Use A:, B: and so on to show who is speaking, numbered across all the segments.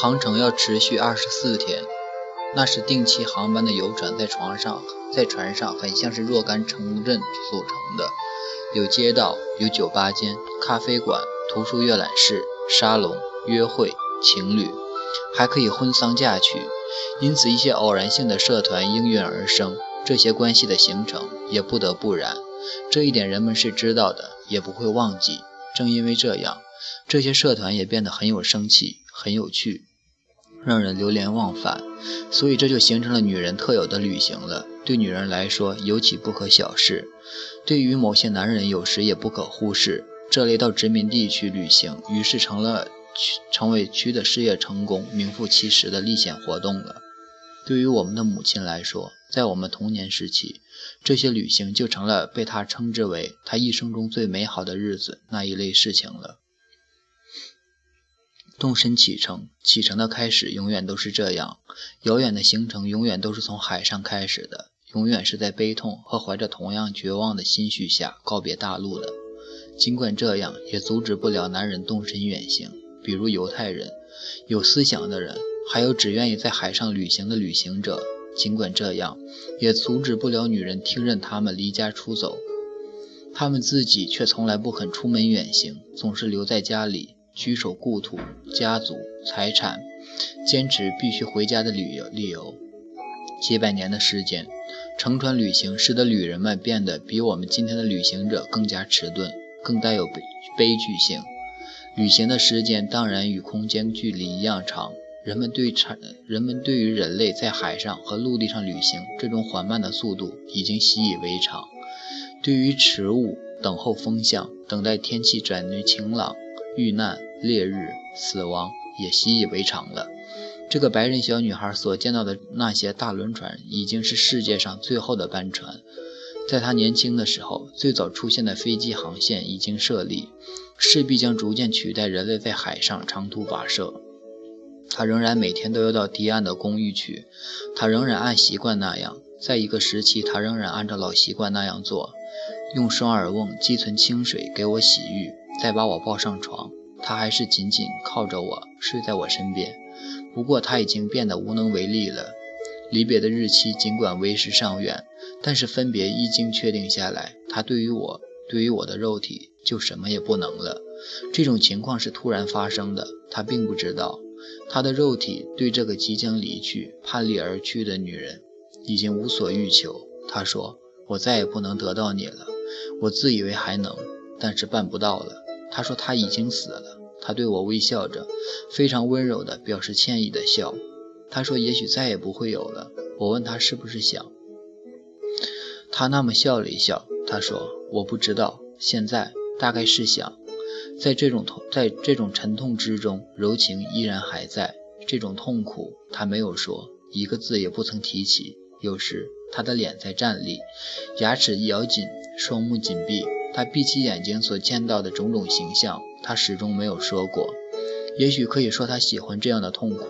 A: 航程要持续二十四天，那是定期航班的游船在床上，在船上很像是若干城镇组成的，有街道，有酒吧间、咖啡馆、图书阅览室、沙龙、约会、情侣，还可以婚丧嫁娶，因此一些偶然性的社团应运而生，这些关系的形成也不得不然。这一点人们是知道的，也不会忘记。正因为这样，这些社团也变得很有生气，很有趣。让人流连忘返，所以这就形成了女人特有的旅行了。对女人来说，尤其不可小视；对于某些男人，有时也不可忽视。这类到殖民地去旅行，于是成了成为区的事业成功、名副其实的历险活动了。对于我们的母亲来说，在我们童年时期，这些旅行就成了被她称之为她一生中最美好的日子那一类事情了。动身启程，启程的开始永远都是这样。遥远的行程永远都是从海上开始的，永远是在悲痛和怀着同样绝望的心绪下告别大陆的。尽管这样，也阻止不了男人动身远行，比如犹太人、有思想的人，还有只愿意在海上旅行的旅行者。尽管这样，也阻止不了女人听任他们离家出走，他们自己却从来不肯出门远行，总是留在家里。居守故土、家族、财产，坚持必须回家的旅游理由。几百年的时间，乘船旅行使得旅人们变得比我们今天的旅行者更加迟钝，更带有悲悲剧性。旅行的时间当然与空间距离一样长。人们对产人们对于人类在海上和陆地上旅行这种缓慢的速度已经习以为常。对于迟误、等候风向、等待天气转为晴朗、遇难。烈日死亡也习以为常了。这个白人小女孩所见到的那些大轮船，已经是世界上最后的班船。在她年轻的时候，最早出现的飞机航线已经设立，势必将逐渐取代人类在海上长途跋涉。她仍然每天都要到堤岸的公寓去，她仍然按习惯那样，在一个时期，她仍然按照老习惯那样做，用双耳瓮积存清水给我洗浴，再把我抱上床。他还是紧紧靠着我，睡在我身边。不过他已经变得无能为力了。离别的日期尽管为时尚远，但是分别一经确定下来，他对于我，对于我的肉体，就什么也不能了。这种情况是突然发生的，他并不知道。他的肉体对这个即将离去、叛离而去的女人，已经无所欲求。他说：“我再也不能得到你了。”我自以为还能，但是办不到了。他说他已经死了。他对我微笑着，非常温柔地表示歉意的笑。他说也许再也不会有了。我问他是不是想。他那么笑了一笑。他说我不知道，现在大概是想。在这种痛，在这种沉痛之中，柔情依然还在。这种痛苦，他没有说，一个字也不曾提起。有时他的脸在站立，牙齿咬紧，双目紧闭。他闭起眼睛所见到的种种形象，他始终没有说过。也许可以说他喜欢这样的痛苦，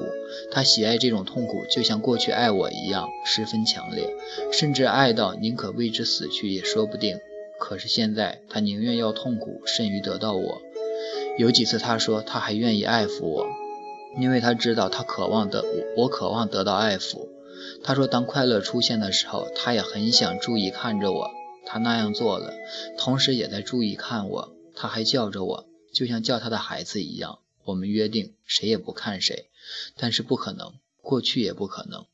A: 他喜爱这种痛苦，就像过去爱我一样，十分强烈，甚至爱到宁可为之死去也说不定。可是现在，他宁愿要痛苦，甚于得到我。有几次他说他还愿意爱抚我，因为他知道他渴望得我，我渴望得到爱抚。他说当快乐出现的时候，他也很想注意看着我。他那样做了，同时也在注意看我。他还叫着我，就像叫他的孩子一样。我们约定谁也不看谁，但是不可能，过去也不可能。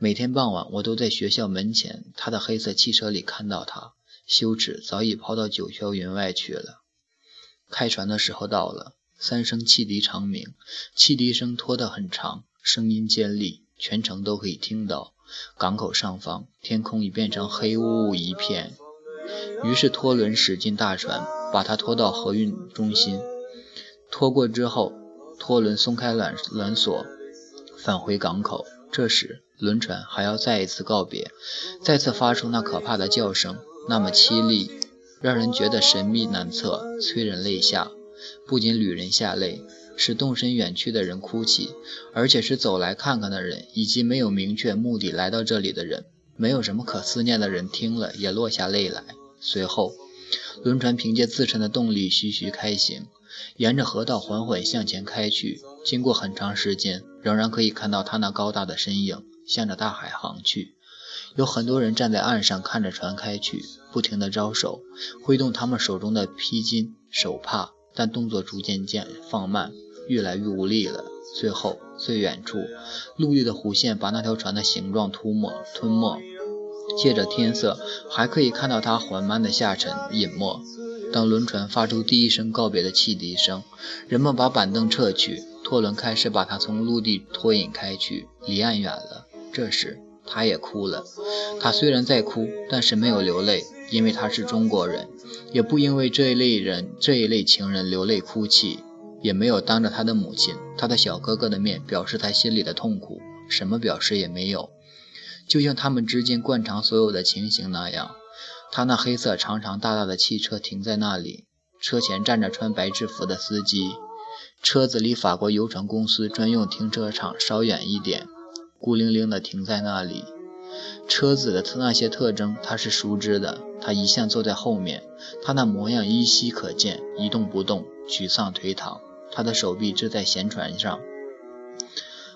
A: 每天傍晚，我都在学校门前他的黑色汽车里看到他。羞耻早已抛到九霄云外去了。开船的时候到了，三声汽笛长鸣，汽笛声拖得很长，声音尖利，全程都可以听到。港口上方，天空已变成黑乌乌一片。于是拖轮驶进大船，把它拖到河运中心。拖过之后，拖轮松开缆缆索，返回港口。这时，轮船还要再一次告别，再次发出那可怕的叫声，那么凄厉，让人觉得神秘难测，催人泪下。不仅旅人下泪，使动身远去的人哭泣，而且是走来看看的人，以及没有明确目的来到这里的人，没有什么可思念的人，听了也落下泪来。随后，轮船凭借自身的动力徐徐开行，沿着河道缓缓向前开去。经过很长时间，仍然可以看到它那高大的身影向着大海航去。有很多人站在岸上看着船开去，不停地招手，挥动他们手中的披巾、手帕，但动作逐渐渐放慢，越来越无力了。最后，最远处，陆地的弧线把那条船的形状涂抹吞没。借着天色，还可以看到它缓慢的下沉、隐没。当轮船发出第一声告别的汽笛声，人们把板凳撤去，拖轮开始把它从陆地拖引开去，离岸远了。这时，他也哭了。他虽然在哭，但是没有流泪，因为他是中国人，也不因为这一类人、这一类情人流泪哭泣。也没有当着他的母亲、他的小哥哥的面表示他心里的痛苦，什么表示也没有，就像他们之间惯常所有的情形那样。他那黑色长长大大的汽车停在那里，车前站着穿白制服的司机，车子离法国邮船公司专用停车场稍远一点，孤零零地停在那里。车子的那些特征他是熟知的，他一向坐在后面，他那模样依稀可见，一动不动，沮丧颓唐。他的手臂支在舷船上，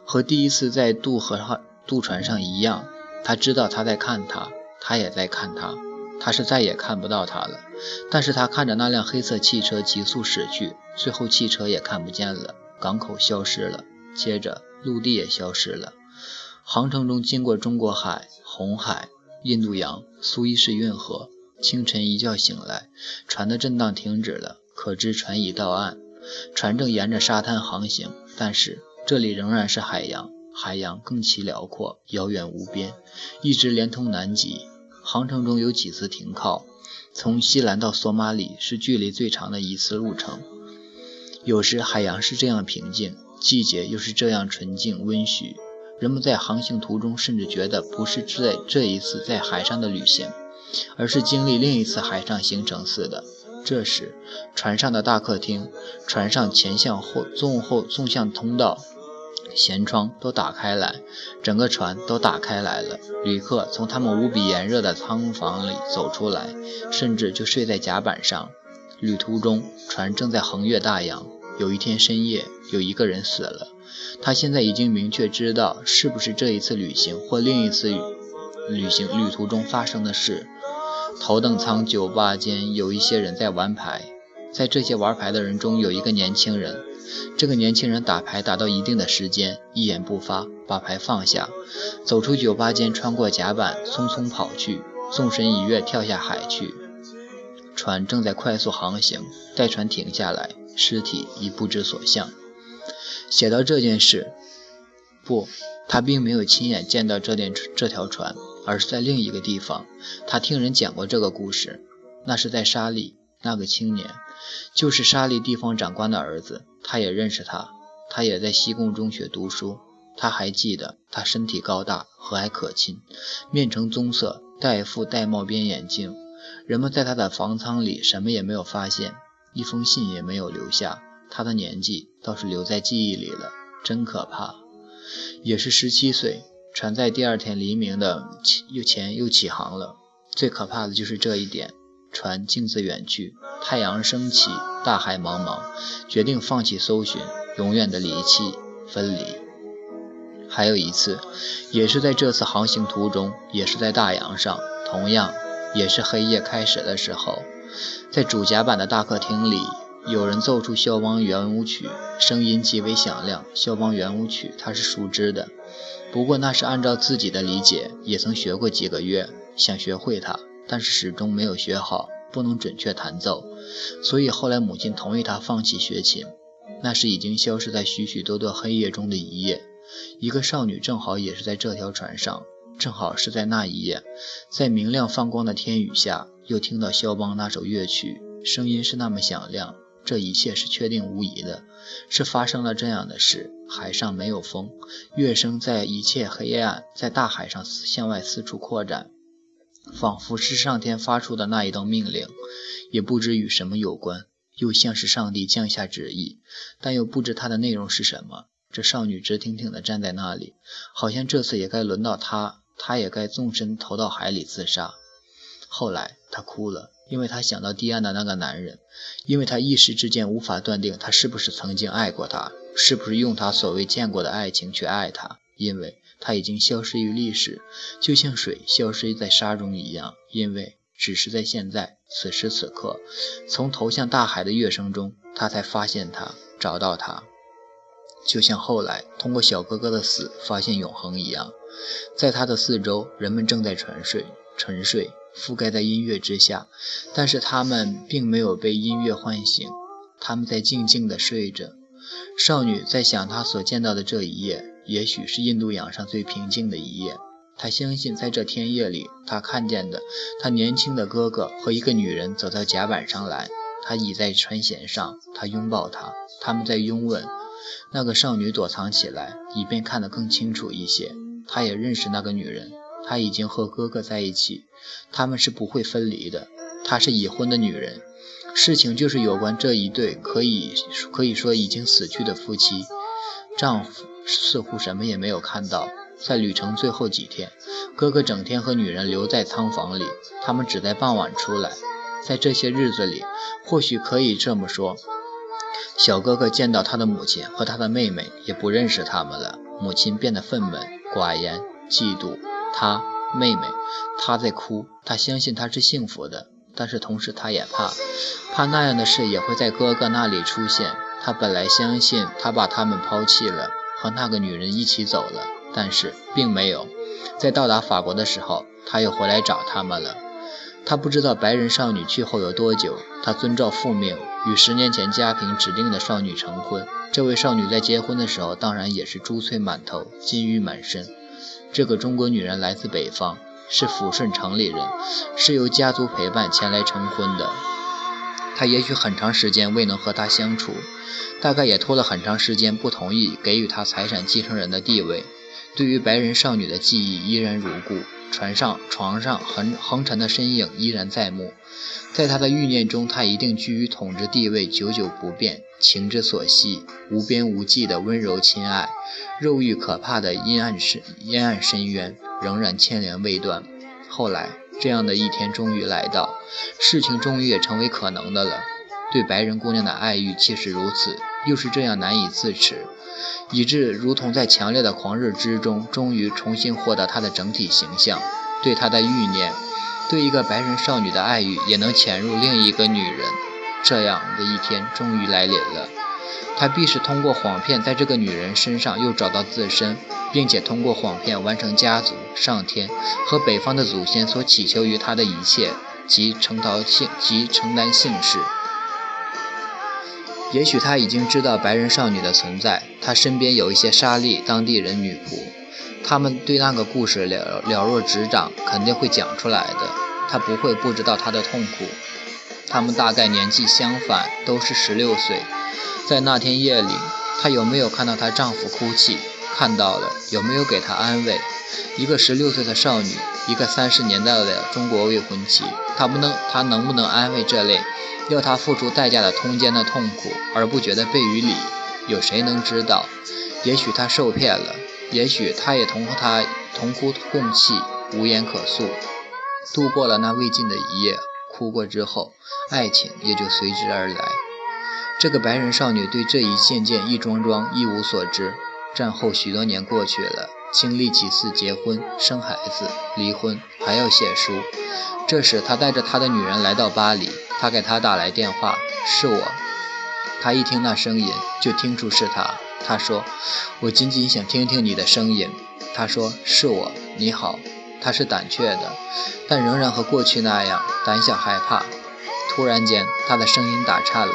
A: 和第一次在渡河渡船上一样。他知道他在看他，他也在看他。他是再也看不到他了，但是他看着那辆黑色汽车急速驶去，最后汽车也看不见了，港口消失了，接着陆地也消失了。航程中经过中国海、红海、印度洋、苏伊士运河。清晨一觉醒来，船的震荡停止了，可知船已到岸。船正沿着沙滩航行，但是这里仍然是海洋，海洋更其辽阔，遥远无边，一直连通南极。航程中有几次停靠，从西兰到索马里是距离最长的一次路程。有时海洋是这样平静，季节又是这样纯净温煦，人们在航行途中甚至觉得不是在这一次在海上的旅行，而是经历另一次海上行程似的。这时，船上的大客厅、船上前向后、纵后、纵向通道、舷窗都打开来，整个船都打开来了。旅客从他们无比炎热的舱房里走出来，甚至就睡在甲板上。旅途中，船正在横越大洋。有一天深夜，有一个人死了。他现在已经明确知道是不是这一次旅行或另一次旅行旅途中发生的事。头等舱酒吧间有一些人在玩牌，在这些玩牌的人中有一个年轻人。这个年轻人打牌打到一定的时间，一言不发，把牌放下，走出酒吧间，穿过甲板，匆匆跑去，纵身一跃，跳下海去。船正在快速航行，待船停下来，尸体已不知所向。写到这件事，不，他并没有亲眼见到这辆这条船。而是在另一个地方，他听人讲过这个故事。那是在沙利，那个青年就是沙利地方长官的儿子，他也认识他，他也在西贡中学读书。他还记得他身体高大，和蔼可亲，面呈棕色，戴一副玳瑁边眼镜。人们在他的房舱里什么也没有发现，一封信也没有留下。他的年纪倒是留在记忆里了，真可怕，也是十七岁。船在第二天黎明的起又前又起航了。最可怕的就是这一点：船径自远去，太阳升起，大海茫茫，决定放弃搜寻，永远的离弃分离。还有一次，也是在这次航行途中，也是在大洋上，同样也是黑夜开始的时候，在主甲板的大客厅里，有人奏出消防圆舞曲，声音极为响亮。消防圆舞曲，他是熟知的。不过那是按照自己的理解，也曾学过几个月，想学会它，但是始终没有学好，不能准确弹奏。所以后来母亲同意他放弃学琴。那是已经消失在许许多多黑夜中的一夜，一个少女正好也是在这条船上，正好是在那一夜，在明亮放光的天宇下，又听到肖邦那首乐曲，声音是那么响亮。这一切是确定无疑的，是发生了这样的事。海上没有风，乐声在一切黑暗，在大海上向外四处扩展，仿佛是上天发出的那一道命令，也不知与什么有关，又像是上帝降下旨意，但又不知它的内容是什么。这少女直挺挺地站在那里，好像这次也该轮到她，她也该纵身投到海里自杀。后来她哭了，因为他想到堤岸的那个男人，因为他一时之间无法断定他是不是曾经爱过他，是不是用他所谓见过的爱情去爱他，因为他已经消失于历史，就像水消失在沙中一样，因为只是在现在此时此刻，从投向大海的乐声中，他才发现他，找到他，就像后来通过小哥哥的死发现永恒一样，在他的四周，人们正在沉睡，沉睡。覆盖在音乐之下，但是他们并没有被音乐唤醒，他们在静静地睡着。少女在想，她所见到的这一夜，也许是印度洋上最平静的一夜。她相信，在这天夜里，她看见的，她年轻的哥哥和一个女人走到甲板上来。他倚在船舷上，他拥抱她，他们在拥吻。那个少女躲藏起来，以便看得更清楚一些。她也认识那个女人。她已经和哥哥在一起，他们是不会分离的。她是已婚的女人，事情就是有关这一对可以可以说已经死去的夫妻。丈夫似乎什么也没有看到。在旅程最后几天，哥哥整天和女人留在仓房里，他们只在傍晚出来。在这些日子里，或许可以这么说，小哥哥见到他的母亲和他的妹妹，也不认识他们了。母亲变得愤懑、寡言、嫉妒。他妹妹，她在哭。她相信他是幸福的，但是同时她也怕，怕那样的事也会在哥哥那里出现。他本来相信他把他们抛弃了，和那个女人一起走了，但是并没有。在到达法国的时候，他又回来找他们了。他不知道白人少女去后有多久。他遵照父命，与十年前家庭指定的少女成婚。这位少女在结婚的时候，当然也是珠翠满头，金玉满身。这个中国女人来自北方，是抚顺城里人，是由家族陪伴前来成婚的。她也许很长时间未能和他相处，大概也拖了很长时间不同意给予她财产继承人的地位。对于白人少女的记忆依然如故，船上床上横横陈的身影依然在目。在他的欲念中，他一定居于统治地位，久久不变。情之所系，无边无际的温柔亲爱，肉欲可怕的阴暗深阴暗深渊，仍然牵连未断。后来，这样的一天终于来到，事情终于也成为可能的了。对白人姑娘的爱欲，既是如此，又是这样难以自持，以致如同在强烈的狂热之中，终于重新获得她的整体形象。对她的欲念。对一个白人少女的爱欲也能潜入另一个女人，这样的一天终于来临了。他必是通过谎骗在这个女人身上又找到自身，并且通过谎骗完成家族、上天和北方的祖先所祈求于他的一切，即承担姓即承担姓氏。也许他已经知道白人少女的存在，他身边有一些沙利当地人女仆。他们对那个故事了了若指掌，肯定会讲出来的。他不会不知道他的痛苦。他们大概年纪相反，都是十六岁。在那天夜里，她有没有看到她丈夫哭泣？看到了，有没有给她安慰？一个十六岁的少女，一个三十年代的中国未婚妻，她不能，她能不能安慰这类要她付出代价的通奸的痛苦，而不觉得背于理？有谁能知道？也许她受骗了。也许他也同他同哭共泣，无言可诉，度过了那未尽的一夜。哭过之后，爱情也就随之而来。这个白人少女对这一件件一桩桩一无所知。战后许多年过去了，经历几次结婚、生孩子、离婚，还要写书。这时，他带着他的女人来到巴黎。他给她打来电话，是我。他一听那声音，就听出是他。他说：“我仅仅想听听你的声音。”他说：“是我，你好。”他是胆怯的，但仍然和过去那样胆小害怕。突然间，他的声音打颤了。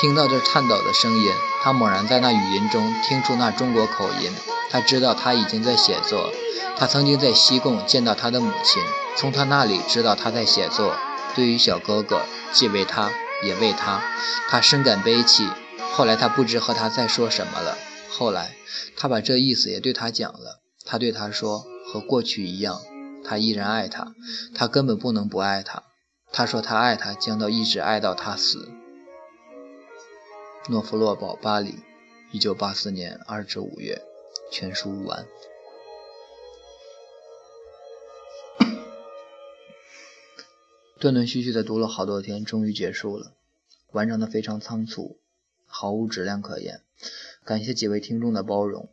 A: 听到这颤抖的声音，他猛然在那语音中听出那中国口音。他知道他已经在写作。他曾经在西贡见到他的母亲，从他那里知道他在写作。对于小哥哥，既为他，也为他，他深感悲戚。后来他不知和他再说什么了。后来他把这意思也对他讲了。他对他说：“和过去一样，他依然爱他，他根本不能不爱他。”他说他爱他，将到一直爱到他死。诺夫洛堡，巴黎，一九八四年二至五月，全书完。断断续续的读了好多天，终于结束了，完成的非常仓促，毫无质量可言。感谢几位听众的包容。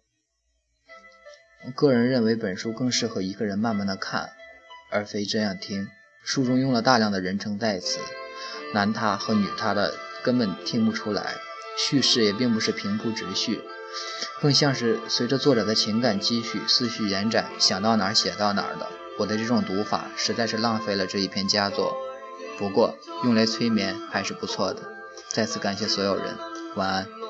A: 个人认为本书更适合一个人慢慢的看，而非这样听。书中用了大量的人称代词，男他和女他的根本听不出来，叙事也并不是平铺直叙，更像是随着作者的情感积蓄，思绪延展，想到哪儿写到哪儿的。我的这种读法实在是浪费了这一篇佳作，不过用来催眠还是不错的。再次感谢所有人，晚安。